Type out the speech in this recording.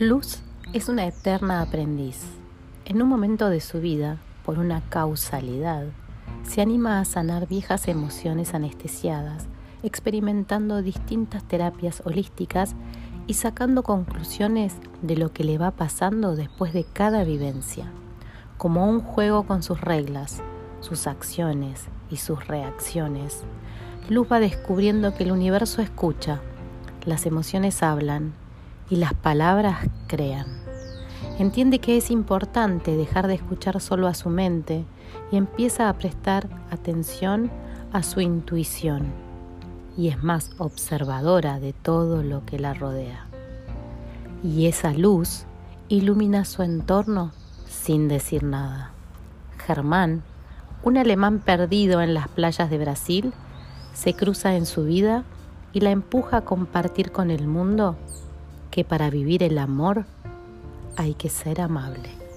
Luz es una eterna aprendiz. En un momento de su vida, por una causalidad, se anima a sanar viejas emociones anestesiadas, experimentando distintas terapias holísticas y sacando conclusiones de lo que le va pasando después de cada vivencia, como un juego con sus reglas, sus acciones y sus reacciones. Luz va descubriendo que el universo escucha, las emociones hablan y las palabras crean. Entiende que es importante dejar de escuchar solo a su mente y empieza a prestar atención a su intuición y es más observadora de todo lo que la rodea. Y esa luz ilumina su entorno sin decir nada. Germán, un alemán perdido en las playas de Brasil, se cruza en su vida y la empuja a compartir con el mundo que para vivir el amor hay que ser amable.